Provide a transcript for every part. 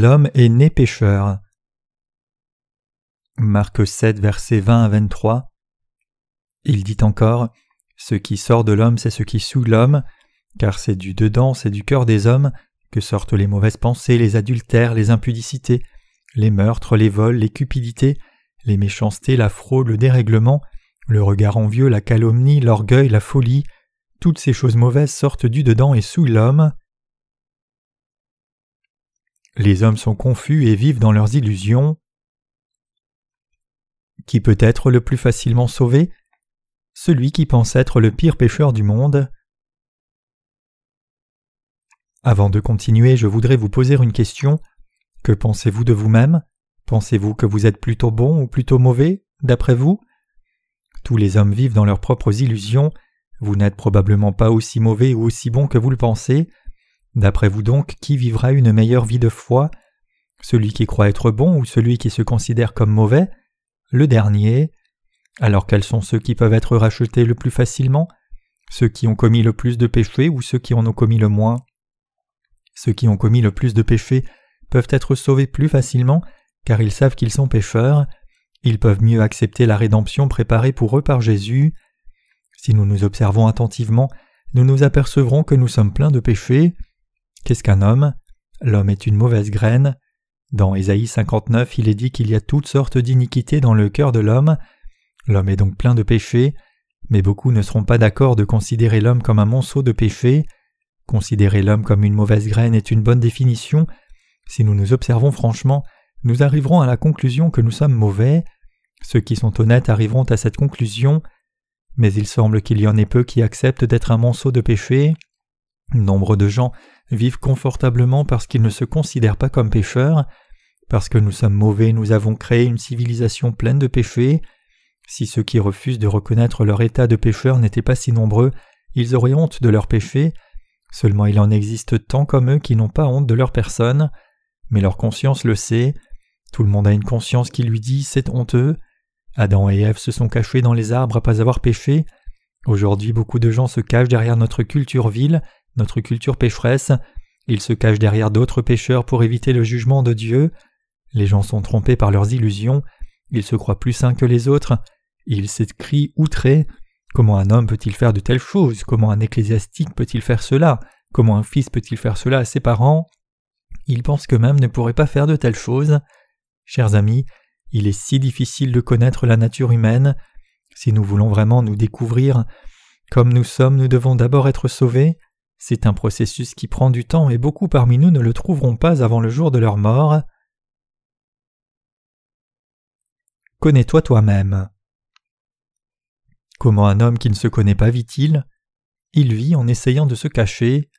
L'homme est né pécheur. Marc 7, versets 20 à 23. Il dit encore Ce qui sort de l'homme, c'est ce qui souille l'homme, car c'est du dedans, c'est du cœur des hommes, que sortent les mauvaises pensées, les adultères, les impudicités, les meurtres, les vols, les cupidités, les méchancetés, la fraude, le dérèglement, le regard envieux, la calomnie, l'orgueil, la folie, toutes ces choses mauvaises sortent du dedans et souillent l'homme. Les hommes sont confus et vivent dans leurs illusions. Qui peut être le plus facilement sauvé? Celui qui pense être le pire pécheur du monde. Avant de continuer, je voudrais vous poser une question. Que pensez-vous de vous-même? Pensez-vous que vous êtes plutôt bon ou plutôt mauvais, d'après vous? Tous les hommes vivent dans leurs propres illusions. Vous n'êtes probablement pas aussi mauvais ou aussi bon que vous le pensez. D'après vous donc, qui vivra une meilleure vie de foi? Celui qui croit être bon ou celui qui se considère comme mauvais? Le dernier. Alors quels sont ceux qui peuvent être rachetés le plus facilement? Ceux qui ont commis le plus de péchés ou ceux qui en ont commis le moins? Ceux qui ont commis le plus de péchés peuvent être sauvés plus facilement car ils savent qu'ils sont pécheurs. Ils peuvent mieux accepter la rédemption préparée pour eux par Jésus. Si nous nous observons attentivement, nous nous apercevrons que nous sommes pleins de péchés. Qu'est-ce qu'un homme? L'homme est une mauvaise graine. Dans Ésaïe 59, il est dit qu'il y a toutes sortes d'iniquités dans le cœur de l'homme. L'homme est donc plein de péchés, mais beaucoup ne seront pas d'accord de considérer l'homme comme un monceau de péchés. Considérer l'homme comme une mauvaise graine est une bonne définition. Si nous nous observons franchement, nous arriverons à la conclusion que nous sommes mauvais. Ceux qui sont honnêtes arriveront à cette conclusion. Mais il semble qu'il y en ait peu qui acceptent d'être un monceau de péchés. Nombre de gens vivent confortablement parce qu'ils ne se considèrent pas comme pécheurs. Parce que nous sommes mauvais, nous avons créé une civilisation pleine de péchés. Si ceux qui refusent de reconnaître leur état de pécheur n'étaient pas si nombreux, ils auraient honte de leurs péchés. Seulement il en existe tant comme eux qui n'ont pas honte de leur personne, mais leur conscience le sait. Tout le monde a une conscience qui lui dit c'est honteux. Adam et Ève se sont cachés dans les arbres à pas avoir péché. Aujourd'hui beaucoup de gens se cachent derrière notre culture vile, notre culture pécheresse, ils se cachent derrière d'autres pécheurs pour éviter le jugement de Dieu. Les gens sont trompés par leurs illusions, ils se croient plus saints que les autres, ils s'écrient outrés. Comment un homme peut-il faire de telles choses? Comment un ecclésiastique peut-il faire cela? Comment un fils peut-il faire cela à ses parents? Ils pensent qu'eux-mêmes ne pourraient pas faire de telles choses. Chers amis, il est si difficile de connaître la nature humaine. Si nous voulons vraiment nous découvrir comme nous sommes, nous devons d'abord être sauvés. C'est un processus qui prend du temps et beaucoup parmi nous ne le trouveront pas avant le jour de leur mort. Connais-toi toi-même. Comment un homme qui ne se connaît pas vit-il? Il vit en essayant de se cacher.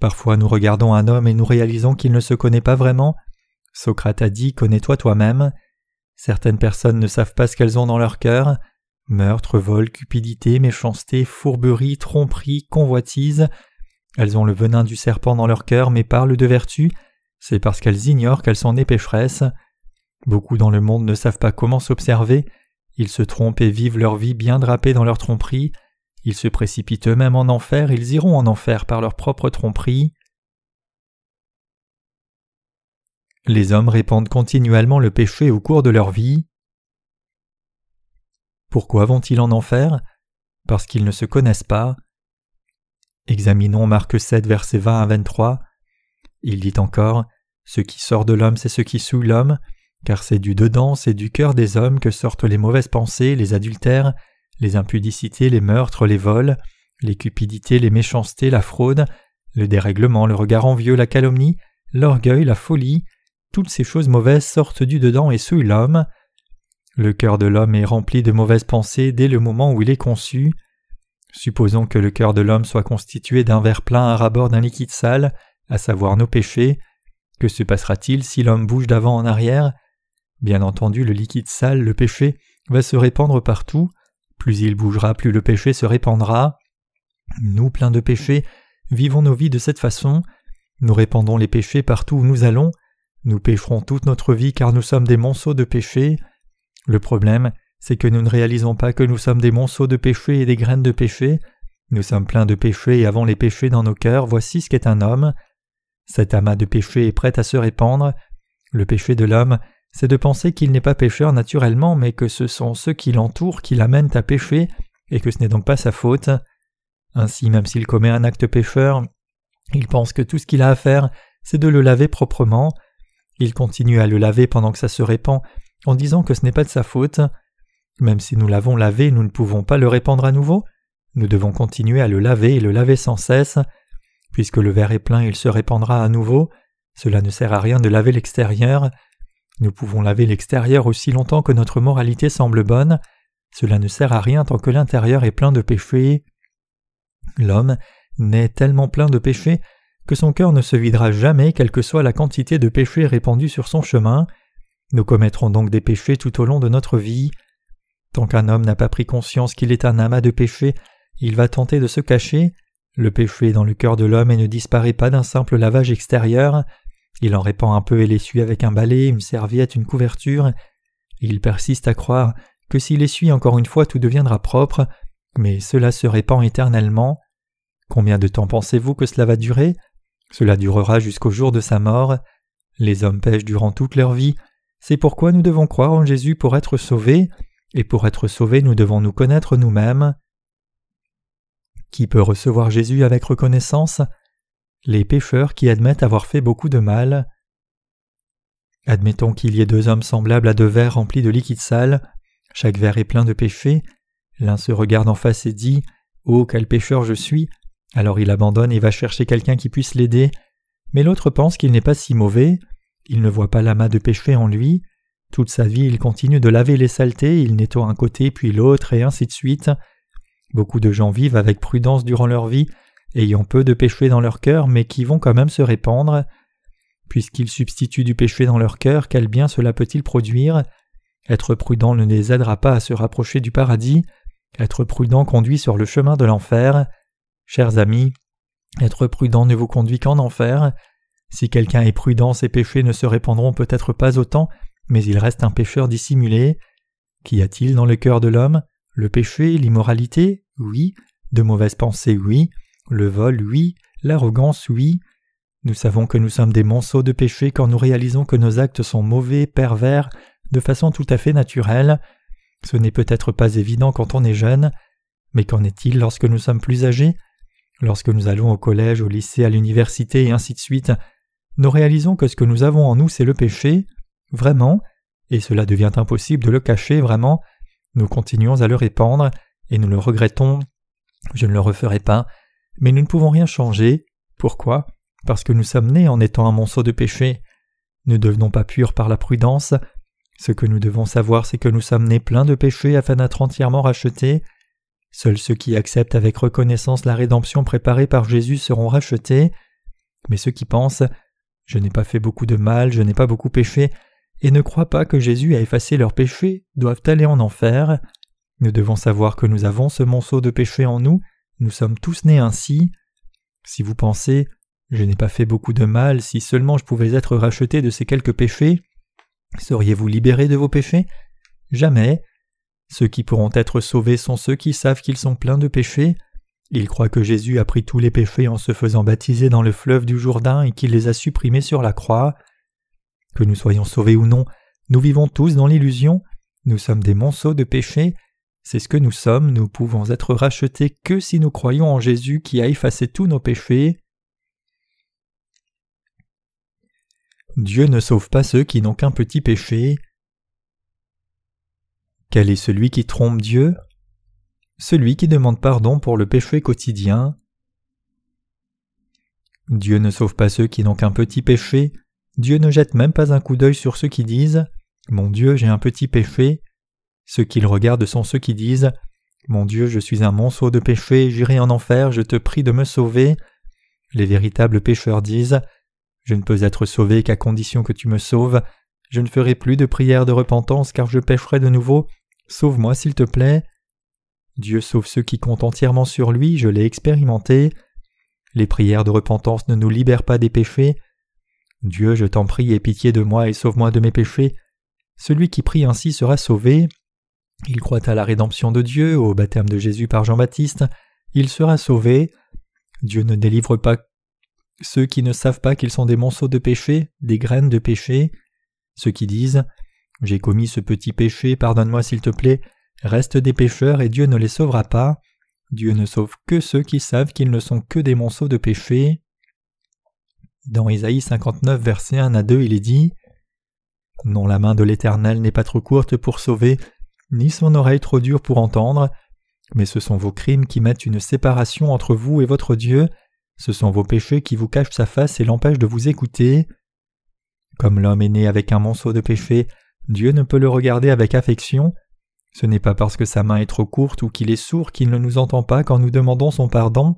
Parfois nous regardons un homme et nous réalisons qu'il ne se connaît pas vraiment. Socrate a dit Connais-toi toi-même. Certaines personnes ne savent pas ce qu'elles ont dans leur cœur. Meurtre, vol, cupidité, méchanceté, fourberie, tromperie, convoitise. Elles ont le venin du serpent dans leur cœur mais parlent de vertu. C'est parce qu'elles ignorent qu'elles sont nées pécheresses. Beaucoup dans le monde ne savent pas comment s'observer. Ils se trompent et vivent leur vie bien drapée dans leur tromperie. Ils se précipitent eux-mêmes en enfer, ils iront en enfer par leur propre tromperie. Les hommes répandent continuellement le péché au cours de leur vie. Pourquoi vont-ils en enfer? Parce qu'ils ne se connaissent pas. Examinons Marc 7, versets 20 à 23. Il dit encore Ce qui sort de l'homme, c'est ce qui souille l'homme, car c'est du dedans, c'est du cœur des hommes que sortent les mauvaises pensées, les adultères, les impudicités, les meurtres, les vols, les cupidités, les méchancetés, la fraude, le dérèglement, le regard envieux, la calomnie, l'orgueil, la folie, toutes ces choses mauvaises sortent du dedans et souillent l'homme. Le cœur de l'homme est rempli de mauvaises pensées dès le moment où il est conçu. Supposons que le cœur de l'homme soit constitué d'un verre plein à rabord d'un liquide sale, à savoir nos péchés. Que se passera-t-il si l'homme bouge d'avant en arrière? Bien entendu, le liquide sale, le péché, va se répandre partout. Plus il bougera, plus le péché se répandra. Nous, pleins de péchés, vivons nos vies de cette façon. Nous répandons les péchés partout où nous allons. Nous pécherons toute notre vie car nous sommes des monceaux de péché. Le problème, c'est que nous ne réalisons pas que nous sommes des monceaux de péché et des graines de péché. Nous sommes pleins de péchés et avons les péchés dans nos cœurs, voici ce qu'est un homme. Cet amas de péché est prêt à se répandre. Le péché de l'homme, c'est de penser qu'il n'est pas pécheur naturellement, mais que ce sont ceux qui l'entourent qui l'amènent à pécher, et que ce n'est donc pas sa faute. Ainsi, même s'il commet un acte pécheur, il pense que tout ce qu'il a à faire, c'est de le laver proprement. Il continue à le laver pendant que ça se répand, en disant que ce n'est pas de sa faute. Même si nous l'avons lavé, nous ne pouvons pas le répandre à nouveau. Nous devons continuer à le laver et le laver sans cesse. Puisque le verre est plein, il se répandra à nouveau. Cela ne sert à rien de laver l'extérieur. Nous pouvons laver l'extérieur aussi longtemps que notre moralité semble bonne. Cela ne sert à rien tant que l'intérieur est plein de péchés. L'homme naît tellement plein de péchés que son cœur ne se videra jamais quelle que soit la quantité de péchés répandus sur son chemin. Nous commettrons donc des péchés tout au long de notre vie. Tant qu'un homme n'a pas pris conscience qu'il est un amas de péchés, il va tenter de se cacher. Le péché est dans le cœur de l'homme et ne disparaît pas d'un simple lavage extérieur. Il en répand un peu et l'essuie avec un balai, une serviette, une couverture. Il persiste à croire que s'il essuie encore une fois tout deviendra propre, mais cela se répand éternellement. Combien de temps pensez-vous que cela va durer? Cela durera jusqu'au jour de sa mort. Les hommes pêchent durant toute leur vie, c'est pourquoi nous devons croire en Jésus pour être sauvés, et pour être sauvés nous devons nous connaître nous-mêmes. Qui peut recevoir Jésus avec reconnaissance? Les pécheurs qui admettent avoir fait beaucoup de mal. Admettons qu'il y ait deux hommes semblables à deux verres remplis de liquide sale. Chaque verre est plein de péchés. L'un se regarde en face et dit Oh, quel pécheur je suis Alors il abandonne et va chercher quelqu'un qui puisse l'aider. Mais l'autre pense qu'il n'est pas si mauvais. Il ne voit pas l'amas de péché en lui. Toute sa vie, il continue de laver les saletés, il nettoie un côté puis l'autre, et ainsi de suite. Beaucoup de gens vivent avec prudence durant leur vie, ayant peu de péché dans leur cœur, mais qui vont quand même se répandre. Puisqu'ils substituent du péché dans leur cœur, quel bien cela peut-il produire? Être prudent ne les aidera pas à se rapprocher du paradis. Être prudent conduit sur le chemin de l'enfer. Chers amis, être prudent ne vous conduit qu'en enfer. Si quelqu'un est prudent, ses péchés ne se répandront peut-être pas autant, mais il reste un pécheur dissimulé. Qu'y a-t-il dans le cœur de l'homme? Le péché, l'immoralité? Oui. De mauvaises pensées? Oui. Le vol? Oui. L'arrogance? Oui. Nous savons que nous sommes des monceaux de péché quand nous réalisons que nos actes sont mauvais, pervers, de façon tout à fait naturelle. Ce n'est peut-être pas évident quand on est jeune, mais qu'en est-il lorsque nous sommes plus âgés? Lorsque nous allons au collège, au lycée, à l'université et ainsi de suite, nous réalisons que ce que nous avons en nous, c'est le péché, vraiment, et cela devient impossible de le cacher vraiment, nous continuons à le répandre, et nous le regrettons, je ne le referai pas, mais nous ne pouvons rien changer. Pourquoi? Parce que nous sommes nés en étant un monceau de péché. Ne devenons pas purs par la prudence. Ce que nous devons savoir, c'est que nous sommes nés pleins de péchés afin d'être entièrement rachetés. Seuls ceux qui acceptent avec reconnaissance la rédemption préparée par Jésus seront rachetés. Mais ceux qui pensent je n'ai pas fait beaucoup de mal, je n'ai pas beaucoup péché, et ne croient pas que Jésus a effacé leurs péchés, doivent aller en enfer. Nous devons savoir que nous avons ce monceau de péché en nous, nous sommes tous nés ainsi. Si vous pensez Je n'ai pas fait beaucoup de mal, si seulement je pouvais être racheté de ces quelques péchés, seriez-vous libérés de vos péchés? Jamais. Ceux qui pourront être sauvés sont ceux qui savent qu'ils sont pleins de péchés, ils croient que Jésus a pris tous les péchés en se faisant baptiser dans le fleuve du Jourdain et qu'il les a supprimés sur la croix. Que nous soyons sauvés ou non, nous vivons tous dans l'illusion, nous sommes des monceaux de péchés, c'est ce que nous sommes, nous pouvons être rachetés que si nous croyons en Jésus qui a effacé tous nos péchés. Dieu ne sauve pas ceux qui n'ont qu'un petit péché. Quel est celui qui trompe Dieu? Celui qui demande pardon pour le péché quotidien. Dieu ne sauve pas ceux qui n'ont qu'un petit péché, Dieu ne jette même pas un coup d'œil sur ceux qui disent Mon Dieu, j'ai un petit péché. Ceux qu'il regarde sont ceux qui disent Mon Dieu, je suis un monceau de péché, j'irai en enfer, je te prie de me sauver. Les véritables pécheurs disent Je ne peux être sauvé qu'à condition que tu me sauves, je ne ferai plus de prière de repentance car je pécherai de nouveau, sauve-moi s'il te plaît. Dieu sauve ceux qui comptent entièrement sur lui, je l'ai expérimenté. Les prières de repentance ne nous libèrent pas des péchés. Dieu, je t'en prie, aie pitié de moi et sauve-moi de mes péchés. Celui qui prie ainsi sera sauvé. Il croit à la rédemption de Dieu, au baptême de Jésus par Jean-Baptiste, il sera sauvé. Dieu ne délivre pas ceux qui ne savent pas qu'ils sont des monceaux de péché, des graines de péché, ceux qui disent J'ai commis ce petit péché, pardonne-moi s'il te plaît, restent des pécheurs et Dieu ne les sauvera pas. Dieu ne sauve que ceux qui savent qu'ils ne sont que des monceaux de péché. Dans Isaïe 59, verset 1 à 2, il est dit Non, la main de l'Éternel n'est pas trop courte pour sauver, ni son oreille trop dure pour entendre, mais ce sont vos crimes qui mettent une séparation entre vous et votre Dieu, ce sont vos péchés qui vous cachent sa face et l'empêchent de vous écouter. Comme l'homme est né avec un monceau de péché, Dieu ne peut le regarder avec affection. Ce n'est pas parce que sa main est trop courte ou qu'il est sourd qu'il ne nous entend pas quand nous demandons son pardon.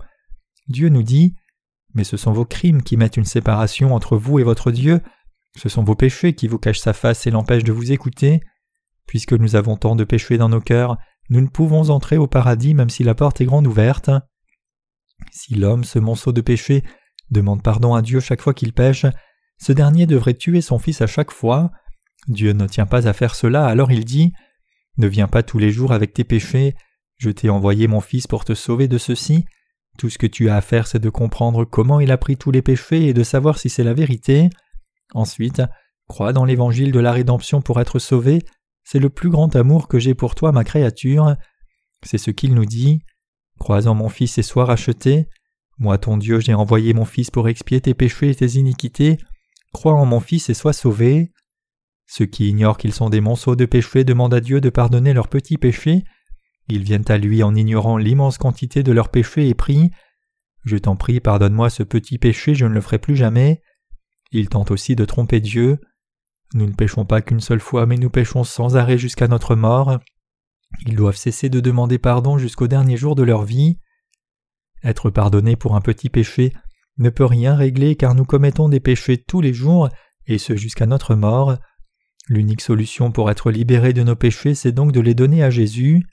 Dieu nous dit Mais ce sont vos crimes qui mettent une séparation entre vous et votre Dieu, ce sont vos péchés qui vous cachent sa face et l'empêchent de vous écouter. Puisque nous avons tant de péchés dans nos cœurs, nous ne pouvons entrer au paradis même si la porte est grande ouverte. Si l'homme, ce monceau de péché, demande pardon à Dieu chaque fois qu'il pêche, ce dernier devrait tuer son fils à chaque fois. Dieu ne tient pas à faire cela, alors il dit Ne viens pas tous les jours avec tes péchés, je t'ai envoyé mon fils pour te sauver de ceci. Tout ce que tu as à faire, c'est de comprendre comment il a pris tous les péchés et de savoir si c'est la vérité. Ensuite, crois dans l'évangile de la rédemption pour être sauvé, c'est le plus grand amour que j'ai pour toi, ma créature. C'est ce qu'il nous dit. Crois en mon Fils et sois racheté. Moi, ton Dieu, j'ai envoyé mon Fils pour expier tes péchés et tes iniquités. Crois en mon Fils et sois sauvé. Ceux qui ignorent qu'ils sont des monceaux de péchés demandent à Dieu de pardonner leurs petits péchés. Ils viennent à lui en ignorant l'immense quantité de leurs péchés et prient Je t'en prie, pardonne-moi ce petit péché, je ne le ferai plus jamais. Ils tentent aussi de tromper Dieu. Nous ne péchons pas qu'une seule fois, mais nous péchons sans arrêt jusqu'à notre mort. Ils doivent cesser de demander pardon jusqu'au dernier jour de leur vie. Être pardonné pour un petit péché ne peut rien régler car nous commettons des péchés tous les jours, et ce jusqu'à notre mort. L'unique solution pour être libéré de nos péchés, c'est donc de les donner à Jésus.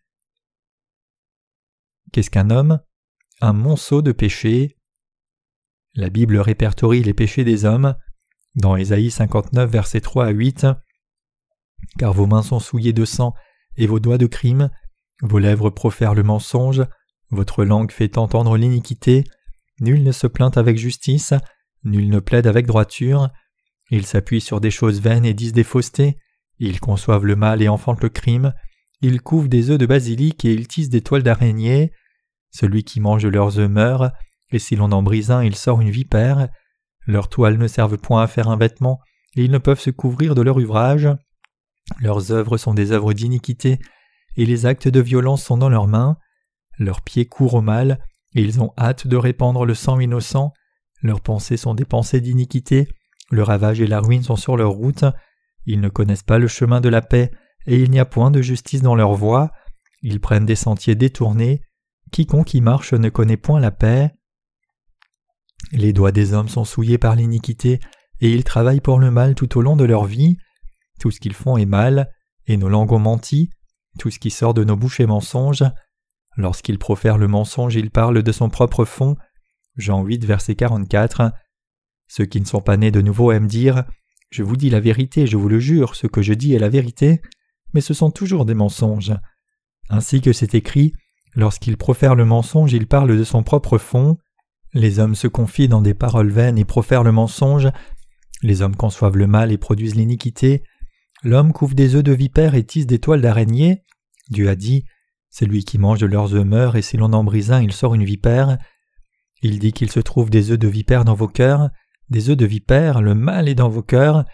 Qu'est-ce qu'un homme? Un monceau de péchés. La Bible répertorie les péchés des hommes. Dans Ésaïe 59, versets 3 à 8. Car vos mains sont souillées de sang, et vos doigts de crime, vos lèvres profèrent le mensonge, votre langue fait entendre l'iniquité, nul ne se plaint avec justice, nul ne plaide avec droiture, ils s'appuient sur des choses vaines et disent des faussetés, ils conçoivent le mal et enfantent le crime, ils couvent des œufs de basilic et ils tissent des toiles d'araignée, celui qui mange leurs œufs meurt, et si l'on en brise un il sort une vipère, leurs toiles ne servent point à faire un vêtement, et ils ne peuvent se couvrir de leur ouvrage, leurs œuvres sont des œuvres d'iniquité, et les actes de violence sont dans leurs mains. Leurs pieds courent au mal, et ils ont hâte de répandre le sang innocent. Leurs pensées sont des pensées d'iniquité, le ravage et la ruine sont sur leur route. Ils ne connaissent pas le chemin de la paix, et il n'y a point de justice dans leur voie. Ils prennent des sentiers détournés. Quiconque y marche ne connaît point la paix. Les doigts des hommes sont souillés par l'iniquité, et ils travaillent pour le mal tout au long de leur vie. Tout ce qu'ils font est mal, et nos langues ont menti, tout ce qui sort de nos bouches est mensonge. Lorsqu'il profère le mensonge, il parle de son propre fond. Jean 8, verset 44. Ceux qui ne sont pas nés de nouveau aiment dire Je vous dis la vérité, je vous le jure, ce que je dis est la vérité, mais ce sont toujours des mensonges. Ainsi que c'est écrit Lorsqu'il profère le mensonge, il parle de son propre fond. Les hommes se confient dans des paroles vaines et profèrent le mensonge. Les hommes conçoivent le mal et produisent l'iniquité. L'homme couvre des œufs de vipère et tisse des toiles d'araignée. Dieu a dit Celui qui mange de leurs œufs meurt, et si l'on en brise un, il sort une vipère. Il dit qu'il se trouve des œufs de vipère dans vos cœurs, des œufs de vipère, le mal est dans vos cœurs.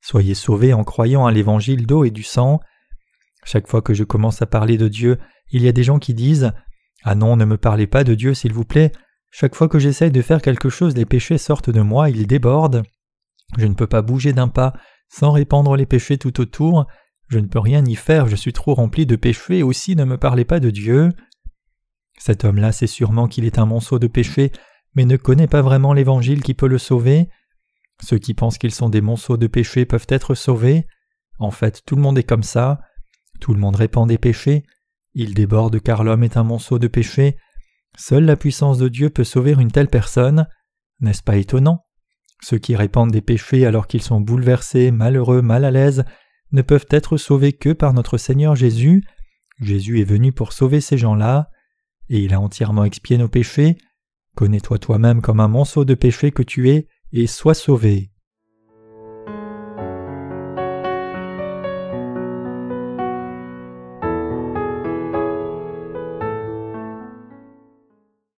Soyez sauvés en croyant à l'évangile d'eau et du sang. Chaque fois que je commence à parler de Dieu, il y a des gens qui disent Ah non, ne me parlez pas de Dieu, s'il vous plaît. Chaque fois que j'essaye de faire quelque chose, les péchés sortent de moi, ils débordent. Je ne peux pas bouger d'un pas, sans répandre les péchés tout autour, je ne peux rien y faire, je suis trop rempli de péchés, aussi ne me parlez pas de Dieu. Cet homme-là sait sûrement qu'il est un monceau de péchés, mais ne connaît pas vraiment l'Évangile qui peut le sauver. Ceux qui pensent qu'ils sont des monceaux de péchés peuvent être sauvés. En fait, tout le monde est comme ça. Tout le monde répand des péchés. Il déborde car l'homme est un monceau de péchés. Seule la puissance de Dieu peut sauver une telle personne. N'est-ce pas étonnant? Ceux qui répandent des péchés alors qu'ils sont bouleversés, malheureux, mal à l'aise, ne peuvent être sauvés que par notre Seigneur Jésus. Jésus est venu pour sauver ces gens-là, et il a entièrement expié nos péchés. Connais-toi toi-même comme un monceau de péché que tu es, et sois sauvé.